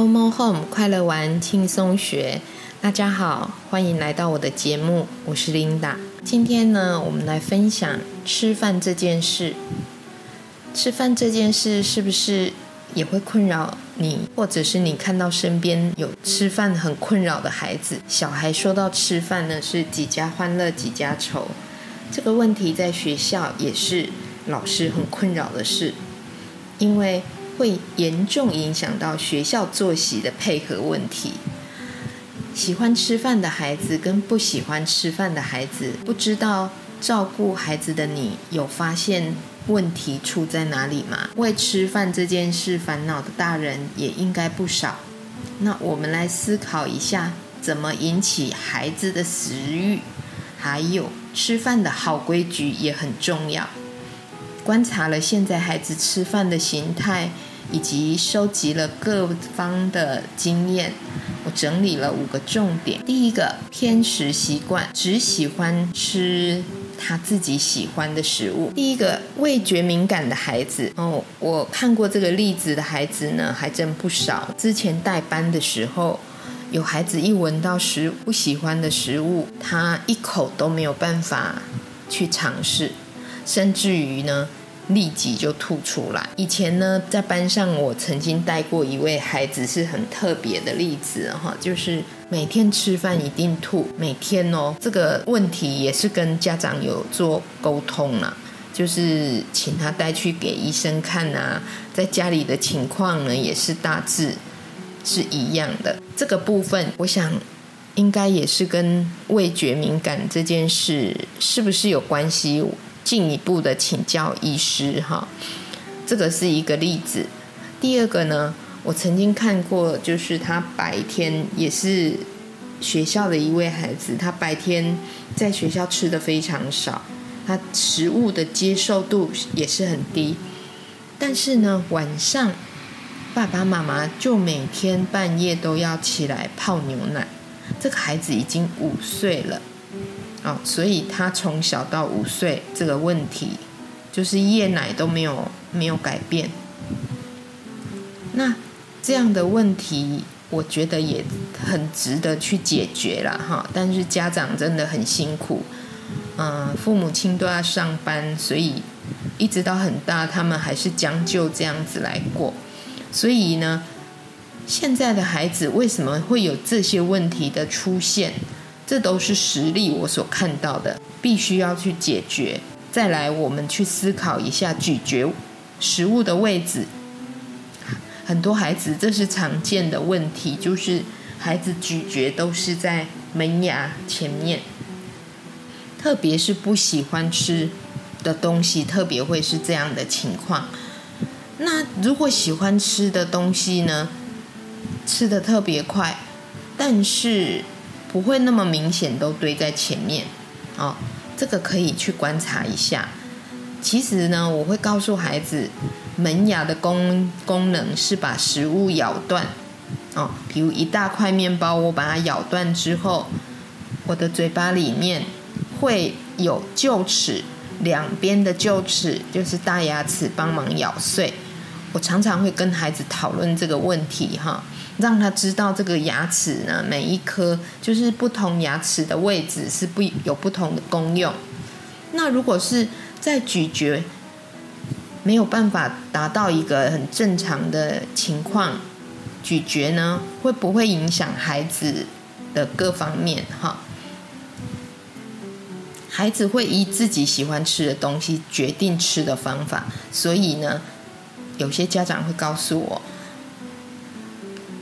Omo Home 快乐玩轻松学，大家好，欢迎来到我的节目，我是 Linda。今天呢，我们来分享吃饭这件事。吃饭这件事是不是也会困扰你，或者是你看到身边有吃饭很困扰的孩子？小孩说到吃饭呢，是几家欢乐几家愁。这个问题在学校也是老师很困扰的事，因为。会严重影响到学校作息的配合问题。喜欢吃饭的孩子跟不喜欢吃饭的孩子，不知道照顾孩子的你有发现问题出在哪里吗？为吃饭这件事烦恼的大人也应该不少。那我们来思考一下，怎么引起孩子的食欲？还有吃饭的好规矩也很重要。观察了现在孩子吃饭的形态。以及收集了各方的经验，我整理了五个重点。第一个，偏食习惯，只喜欢吃他自己喜欢的食物。第一个，味觉敏感的孩子哦，我看过这个例子的孩子呢，还真不少。之前带班的时候，有孩子一闻到食不喜欢的食物，他一口都没有办法去尝试，甚至于呢。立即就吐出来。以前呢，在班上我曾经带过一位孩子，是很特别的例子哈，就是每天吃饭一定吐，每天哦，这个问题也是跟家长有做沟通了，就是请他带去给医生看啊，在家里的情况呢也是大致是一样的。这个部分，我想应该也是跟味觉敏感这件事是不是有关系？进一步的请教医师哈，这个是一个例子。第二个呢，我曾经看过，就是他白天也是学校的一位孩子，他白天在学校吃的非常少，他食物的接受度也是很低。但是呢，晚上爸爸妈妈就每天半夜都要起来泡牛奶。这个孩子已经五岁了。哦，所以他从小到五岁这个问题，就是夜奶都没有没有改变。那这样的问题，我觉得也很值得去解决了哈。但是家长真的很辛苦，嗯，父母亲都要上班，所以一直到很大，他们还是将就这样子来过。所以呢，现在的孩子为什么会有这些问题的出现？这都是实例，我所看到的，必须要去解决。再来，我们去思考一下咀嚼食物的位置。很多孩子这是常见的问题，就是孩子咀嚼都是在门牙前面，特别是不喜欢吃的东西，特别会是这样的情况。那如果喜欢吃的东西呢，吃的特别快，但是。不会那么明显都堆在前面，哦，这个可以去观察一下。其实呢，我会告诉孩子，门牙的功功能是把食物咬断，哦，比如一大块面包，我把它咬断之后，我的嘴巴里面会有臼齿，两边的臼齿就是大牙齿帮忙咬碎。我常常会跟孩子讨论这个问题，哈。让他知道这个牙齿呢，每一颗就是不同牙齿的位置是不有不同的功用。那如果是在咀嚼没有办法达到一个很正常的情况，咀嚼呢会不会影响孩子的各方面？哈，孩子会依自己喜欢吃的东西决定吃的方法，所以呢，有些家长会告诉我。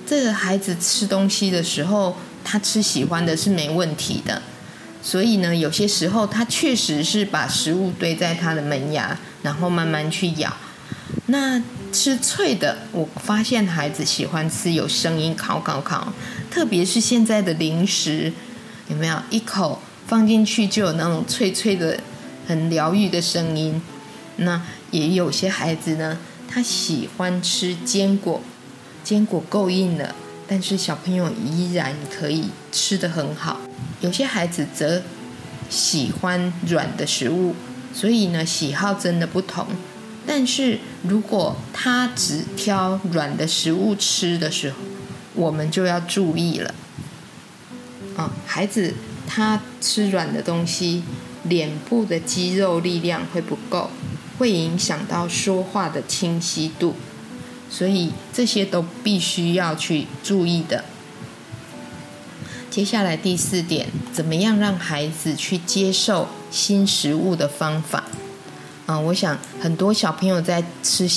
这个孩子吃东西的时候，他吃喜欢的是没问题的，所以呢，有些时候他确实是把食物堆在他的门牙，然后慢慢去咬。那吃脆的，我发现孩子喜欢吃有声音，烤烤烤，特别是现在的零食，有没有一口放进去就有那种脆脆的、很疗愈的声音？那也有些孩子呢，他喜欢吃坚果。坚果够硬了，但是小朋友依然可以吃得很好。有些孩子则喜欢软的食物，所以呢，喜好真的不同。但是如果他只挑软的食物吃的时候，我们就要注意了。啊，孩子他吃软的东西，脸部的肌肉力量会不够，会影响到说话的清晰度，所以这些都必须要去注意的。接下来第四点，怎么样让孩子去接受新食物的方法？啊，我想很多小朋友在吃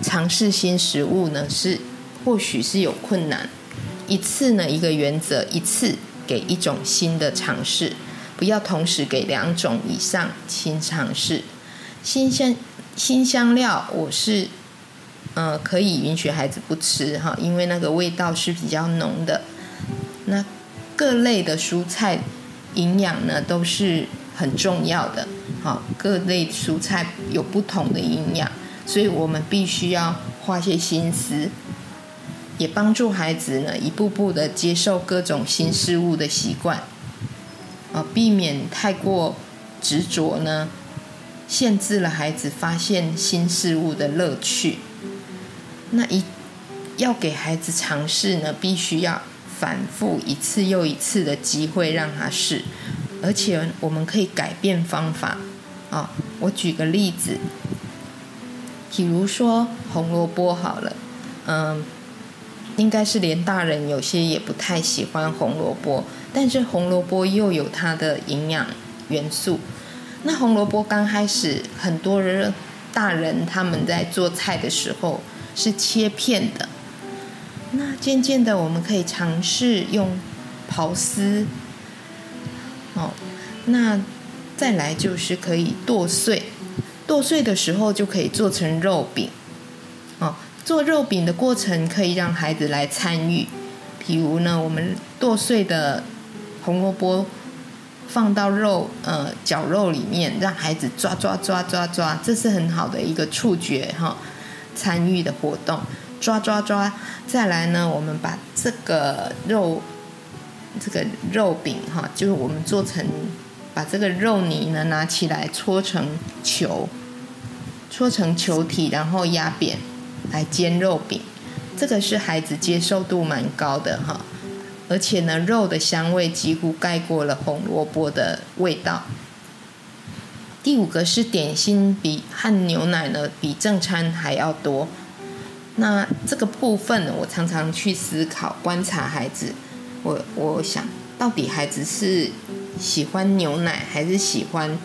尝试新食物呢，是或许是有困难。一次呢，一个原则，一次给一种新的尝试，不要同时给两种以上新尝试。新鲜新香料，我是呃可以允许孩子不吃哈，因为那个味道是比较浓的。那各类的蔬菜营养呢都是很重要的，好，各类蔬菜有不同的营养，所以我们必须要花些心思，也帮助孩子呢一步步的接受各种新事物的习惯，啊，避免太过执着呢，限制了孩子发现新事物的乐趣。那一要给孩子尝试呢，必须要。反复一次又一次的机会让他试，而且我们可以改变方法啊。我举个例子，比如说红萝卜好了，嗯，应该是连大人有些也不太喜欢红萝卜，但是红萝卜又有它的营养元素。那红萝卜刚开始，很多人大人他们在做菜的时候是切片的。那渐渐的，我们可以尝试用刨丝，哦，那再来就是可以剁碎，剁碎的时候就可以做成肉饼，哦，做肉饼的过程可以让孩子来参与，比如呢，我们剁碎的红萝卜放到肉呃绞肉里面，让孩子抓抓抓抓抓，这是很好的一个触觉哈，参与的活动。抓抓抓！再来呢，我们把这个肉，这个肉饼哈，就是我们做成，把这个肉泥呢拿起来搓成球，搓成球体，然后压扁来煎肉饼。这个是孩子接受度蛮高的哈，而且呢，肉的香味几乎盖过了红萝卜的味道。第五个是点心，比和牛奶呢比正餐还要多。那这个部分，我常常去思考、观察孩子。我我想到底孩子是喜欢牛奶，还是喜欢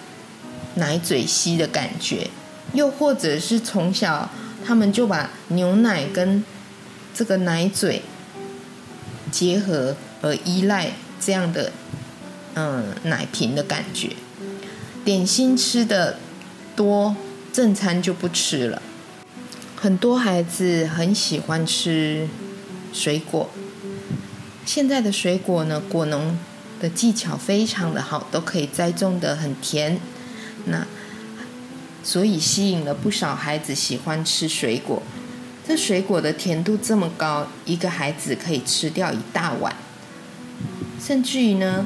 奶嘴吸的感觉？又或者是从小他们就把牛奶跟这个奶嘴结合，而依赖这样的嗯奶瓶的感觉？点心吃的多，正餐就不吃了。很多孩子很喜欢吃水果，现在的水果呢，果农的技巧非常的好，都可以栽种的很甜，那所以吸引了不少孩子喜欢吃水果。这水果的甜度这么高，一个孩子可以吃掉一大碗，甚至于呢，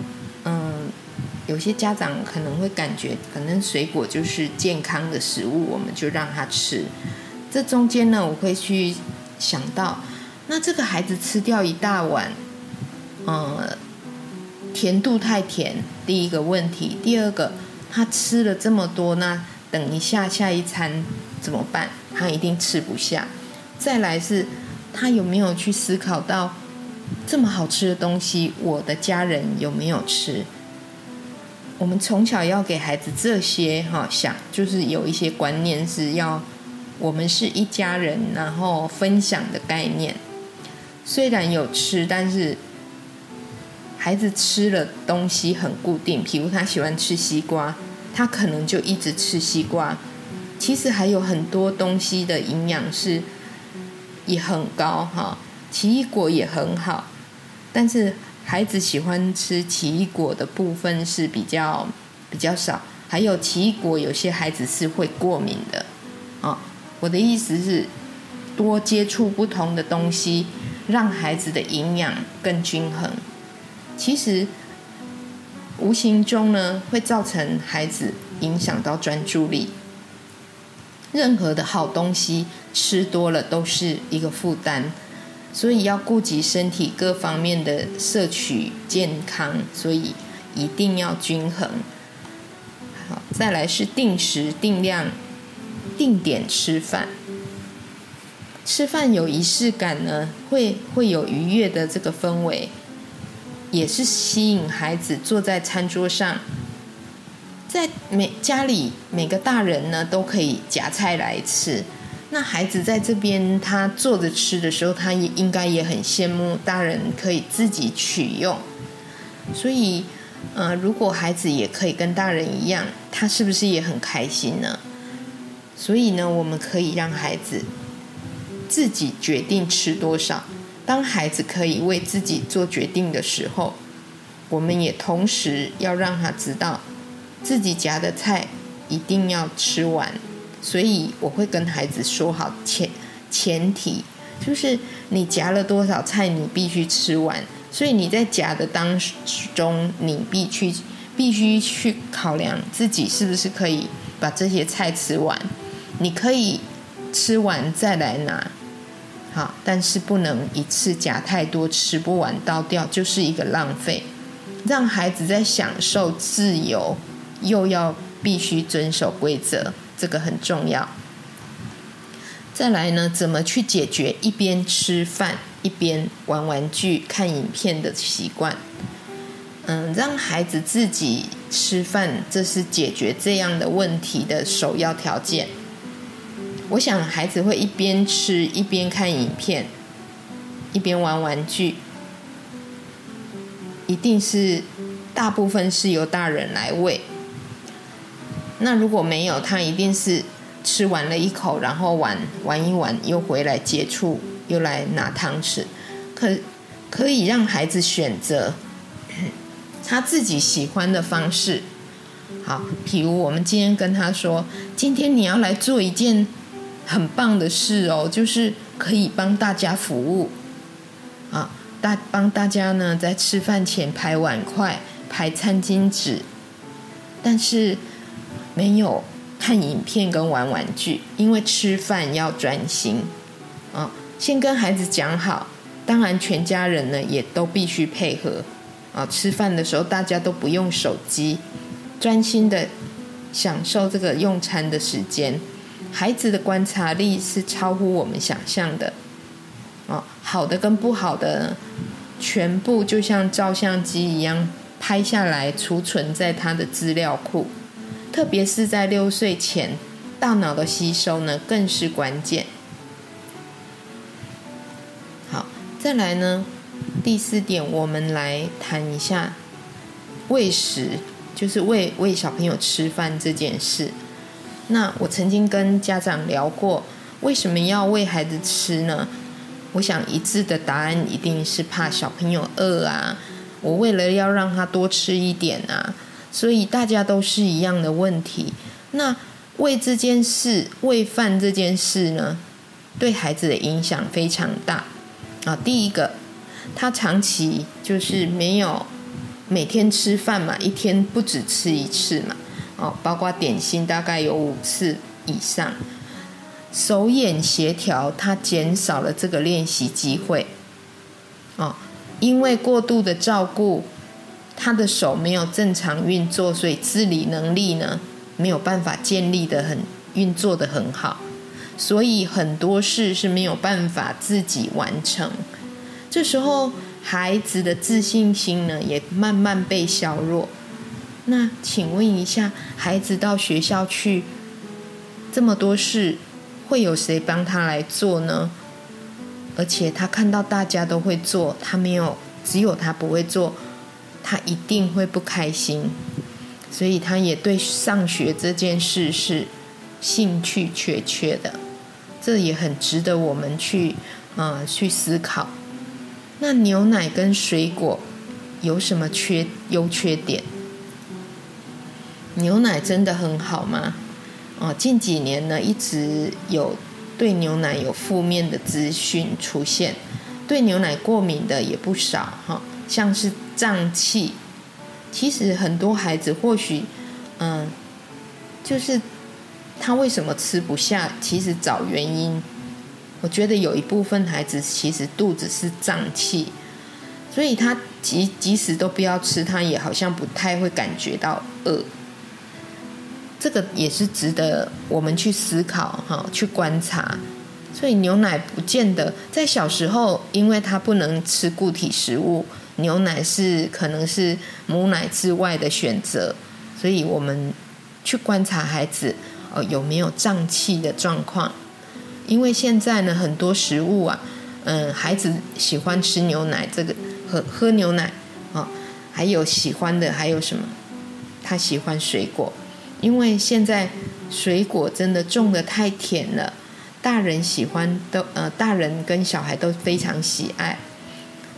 有些家长可能会感觉，可能水果就是健康的食物，我们就让他吃。这中间呢，我会去想到，那这个孩子吃掉一大碗，呃，甜度太甜，第一个问题；第二个，他吃了这么多，那等一下下一餐怎么办？他一定吃不下。再来是，他有没有去思考到，这么好吃的东西，我的家人有没有吃？我们从小要给孩子这些哈想，就是有一些观念是要。我们是一家人，然后分享的概念。虽然有吃，但是孩子吃了东西很固定。比如他喜欢吃西瓜，他可能就一直吃西瓜。其实还有很多东西的营养是也很高哈，奇异果也很好。但是孩子喜欢吃奇异果的部分是比较比较少。还有奇异果，有些孩子是会过敏的啊。我的意思是，多接触不同的东西，让孩子的营养更均衡。其实，无形中呢，会造成孩子影响到专注力。任何的好东西吃多了都是一个负担。所以要顾及身体各方面的摄取健康，所以一定要均衡。好，再来是定时定量、定点吃饭。吃饭有仪式感呢，会会有愉悦的这个氛围，也是吸引孩子坐在餐桌上。在每家里每个大人呢都可以夹菜来吃，那孩子在这边他坐着吃的时候，他也应该也很羡慕大人可以自己取用。所以，呃，如果孩子也可以跟大人一样，他是不是也很开心呢？所以呢，我们可以让孩子自己决定吃多少。当孩子可以为自己做决定的时候，我们也同时要让他知道。自己夹的菜一定要吃完，所以我会跟孩子说好前前提，就是你夹了多少菜，你必须吃完。所以你在夹的当中，你必须必须去考量自己是不是可以把这些菜吃完。你可以吃完再来拿，好，但是不能一次夹太多，吃不完倒掉就是一个浪费。让孩子在享受自由。又要必须遵守规则，这个很重要。再来呢，怎么去解决一边吃饭一边玩玩具、看影片的习惯？嗯，让孩子自己吃饭，这是解决这样的问题的首要条件。我想孩子会一边吃一边看影片，一边玩玩具，一定是大部分是由大人来喂。那如果没有，他一定是吃完了一口，然后玩玩一玩，又回来接触，又来拿汤匙。可可以让孩子选择 他自己喜欢的方式。好，譬如我们今天跟他说，今天你要来做一件很棒的事哦，就是可以帮大家服务啊，大帮大家呢在吃饭前排碗筷、排餐巾纸，但是。没有看影片跟玩玩具，因为吃饭要专心啊。先跟孩子讲好，当然全家人呢也都必须配合啊。吃饭的时候大家都不用手机，专心的享受这个用餐的时间。孩子的观察力是超乎我们想象的哦，好的跟不好的，全部就像照相机一样拍下来，储存在他的资料库。特别是在六岁前，大脑的吸收呢更是关键。好，再来呢，第四点，我们来谈一下喂食，就是喂喂小朋友吃饭这件事。那我曾经跟家长聊过，为什么要喂孩子吃呢？我想一致的答案一定是怕小朋友饿啊。我为了要让他多吃一点啊。所以大家都是一样的问题。那喂这件事，喂饭这件事呢，对孩子的影响非常大啊。第一个，他长期就是没有每天吃饭嘛，一天不止吃一次嘛，哦，包括点心大概有五次以上，手眼协调他减少了这个练习机会，哦，因为过度的照顾。他的手没有正常运作，所以自理能力呢没有办法建立的很运作的很好，所以很多事是没有办法自己完成。这时候孩子的自信心呢也慢慢被削弱。那请问一下，孩子到学校去这么多事，会有谁帮他来做呢？而且他看到大家都会做，他没有，只有他不会做。他一定会不开心，所以他也对上学这件事是兴趣缺缺的，这也很值得我们去啊去思考。那牛奶跟水果有什么缺优缺点？牛奶真的很好吗？哦，近几年呢一直有对牛奶有负面的资讯出现，对牛奶过敏的也不少哈。像是胀气，其实很多孩子或许，嗯，就是他为什么吃不下？其实找原因，我觉得有一部分孩子其实肚子是胀气，所以他即即使都不要吃，他也好像不太会感觉到饿。这个也是值得我们去思考哈，去观察。所以牛奶不见得在小时候，因为他不能吃固体食物，牛奶是可能是母奶之外的选择。所以我们去观察孩子哦有没有胀气的状况。因为现在呢，很多食物啊，嗯，孩子喜欢吃牛奶，这个喝喝牛奶啊，还有喜欢的还有什么？他喜欢水果。因为现在水果真的种的太甜了，大人喜欢都呃，大人跟小孩都非常喜爱。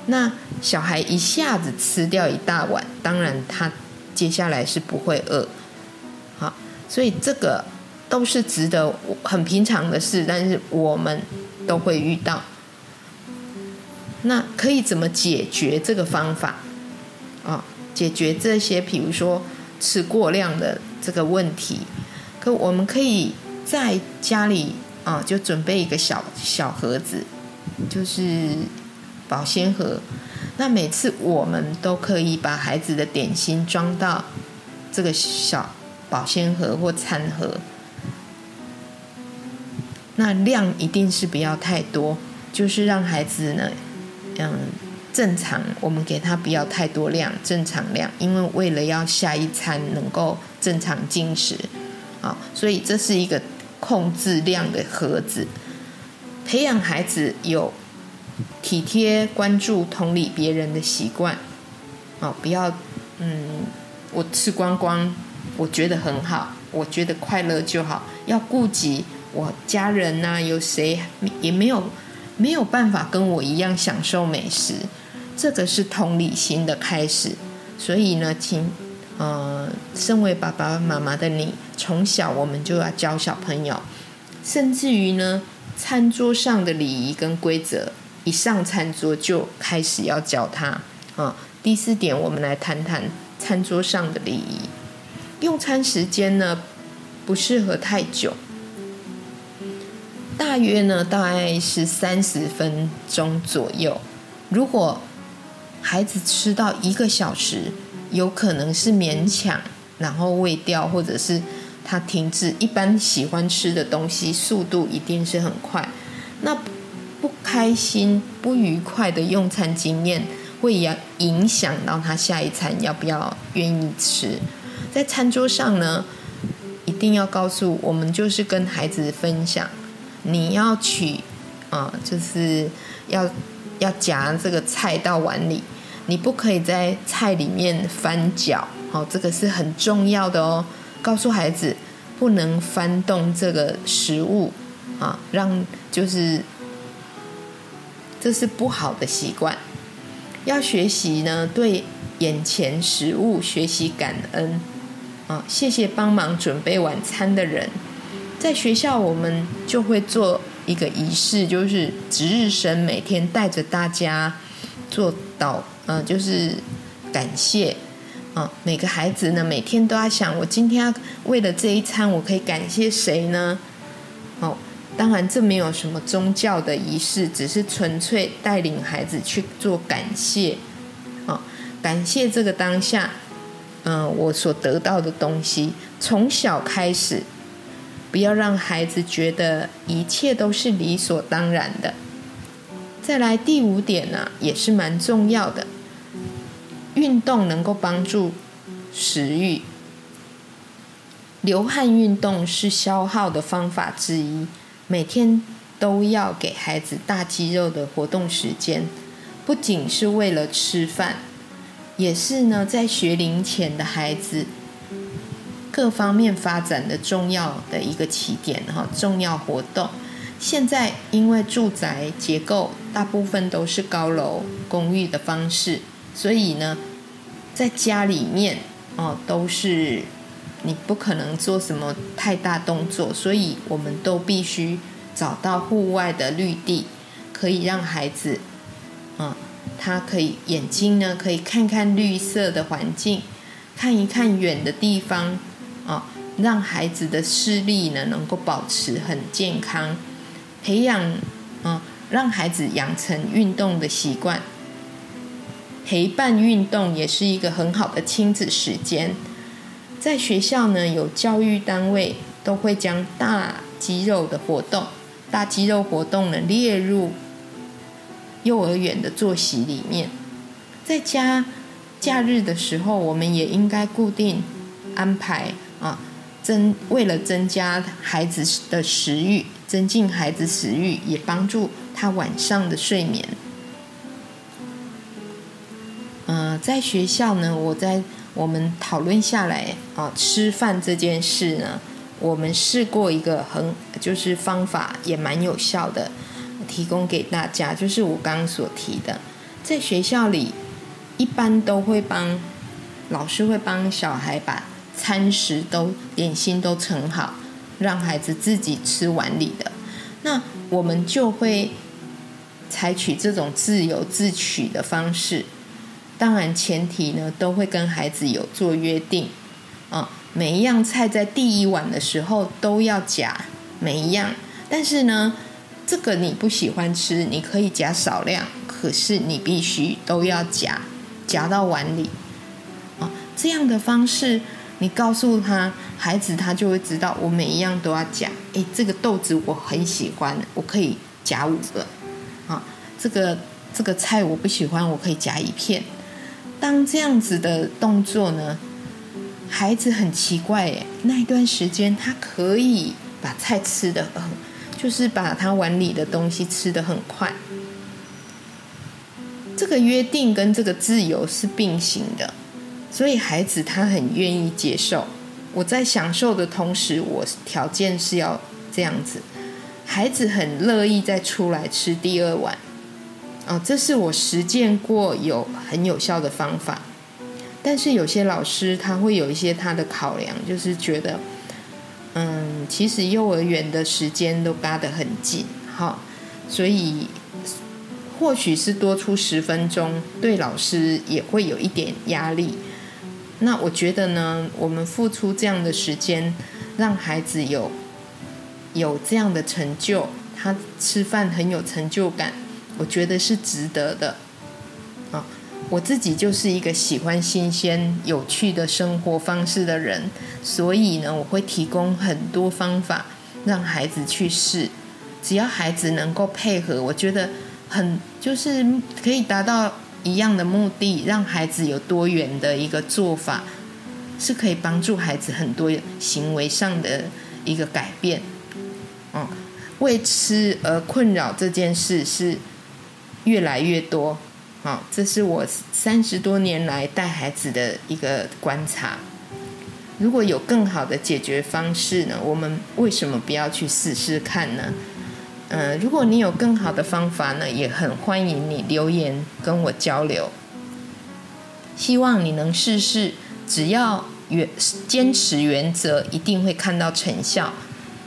那小孩一下子吃掉一大碗，当然他接下来是不会饿。好，所以这个都是值得很平常的事，但是我们都会遇到。那可以怎么解决这个方法？啊，解决这些，比如说吃过量的。这个问题，可我们可以在家里啊，就准备一个小小盒子，就是保鲜盒。那每次我们都可以把孩子的点心装到这个小保鲜盒或餐盒。那量一定是不要太多，就是让孩子呢，嗯，正常。我们给他不要太多量，正常量，因为为了要下一餐能够。正常进食，啊，所以这是一个控制量的盒子，培养孩子有体贴、关注、同理别人的习惯，啊，不要，嗯，我吃光光，我觉得很好，我觉得快乐就好，要顾及我家人呐，有谁也没有没有办法跟我一样享受美食，这个是同理心的开始，所以呢，请。呃，身为爸爸妈妈的你，从小我们就要教小朋友，甚至于呢，餐桌上的礼仪跟规则，一上餐桌就开始要教他。啊，第四点，我们来谈谈餐桌上的礼仪。用餐时间呢，不适合太久，大约呢，大概是三十分钟左右。如果孩子吃到一个小时，有可能是勉强，然后胃掉，或者是他停滞。一般喜欢吃的东西，速度一定是很快。那不开心、不愉快的用餐经验，会影影响到他下一餐要不要愿意吃。在餐桌上呢，一定要告诉我们，就是跟孩子分享，你要取啊，就是要要夹这个菜到碗里。你不可以在菜里面翻搅，好，这个是很重要的哦。告诉孩子不能翻动这个食物，啊，让就是这是不好的习惯。要学习呢，对眼前食物学习感恩，啊，谢谢帮忙准备晚餐的人。在学校，我们就会做一个仪式，就是值日生每天带着大家做祷。嗯，就是感谢啊！每个孩子呢，每天都要想，我今天为了这一餐，我可以感谢谁呢？当然这没有什么宗教的仪式，只是纯粹带领孩子去做感谢啊！感谢这个当下，嗯，我所得到的东西，从小开始，不要让孩子觉得一切都是理所当然的。再来第五点呢，也是蛮重要的。运动能够帮助食欲，流汗运动是消耗的方法之一。每天都要给孩子大肌肉的活动时间，不仅是为了吃饭，也是呢在学龄前的孩子各方面发展的重要的一个起点哈，重要活动。现在因为住宅结构大部分都是高楼公寓的方式。所以呢，在家里面哦，都是你不可能做什么太大动作，所以我们都必须找到户外的绿地，可以让孩子啊，他可以眼睛呢可以看看绿色的环境，看一看远的地方啊，让孩子的视力呢能够保持很健康，培养啊，让孩子养成运动的习惯。陪伴运动也是一个很好的亲子时间。在学校呢，有教育单位都会将大肌肉的活动、大肌肉活动呢列入幼儿园的作息里面。在家假日的时候，我们也应该固定安排啊，增为了增加孩子的食欲，增进孩子食欲，也帮助他晚上的睡眠。嗯，在学校呢，我在我们讨论下来啊，吃饭这件事呢，我们试过一个很就是方法也蛮有效的，提供给大家，就是我刚所提的，在学校里一般都会帮老师会帮小孩把餐食都点心都盛好，让孩子自己吃碗里的，那我们就会采取这种自由自取的方式。当然，前提呢都会跟孩子有做约定，啊，每一样菜在第一碗的时候都要夹每一样。但是呢，这个你不喜欢吃，你可以夹少量，可是你必须都要夹，夹到碗里。啊，这样的方式，你告诉他，孩子他就会知道，我每一样都要夹。诶，这个豆子我很喜欢，我可以夹五个。啊，这个这个菜我不喜欢，我可以夹一片。当这样子的动作呢，孩子很奇怪耶，那一段时间他可以把菜吃的很，就是把他碗里的东西吃的很快。这个约定跟这个自由是并行的，所以孩子他很愿意接受。我在享受的同时，我条件是要这样子，孩子很乐意再出来吃第二碗。哦，这是我实践过有很有效的方法，但是有些老师他会有一些他的考量，就是觉得，嗯，其实幼儿园的时间都嘎得很紧，哈，所以或许是多出十分钟，对老师也会有一点压力。那我觉得呢，我们付出这样的时间，让孩子有有这样的成就，他吃饭很有成就感。我觉得是值得的，啊，我自己就是一个喜欢新鲜、有趣的生活方式的人，所以呢，我会提供很多方法让孩子去试，只要孩子能够配合，我觉得很就是可以达到一样的目的，让孩子有多元的一个做法，是可以帮助孩子很多行为上的一个改变，嗯，为吃而困扰这件事是。越来越多，好，这是我三十多年来带孩子的一个观察。如果有更好的解决方式呢？我们为什么不要去试试看呢？嗯，如果你有更好的方法呢，也很欢迎你留言跟我交流。希望你能试试，只要原坚持原则，一定会看到成效。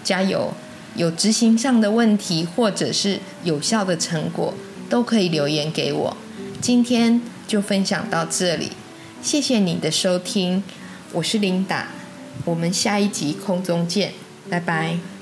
加油！有执行上的问题，或者是有效的成果。都可以留言给我，今天就分享到这里，谢谢你的收听，我是琳达，我们下一集空中见，拜拜。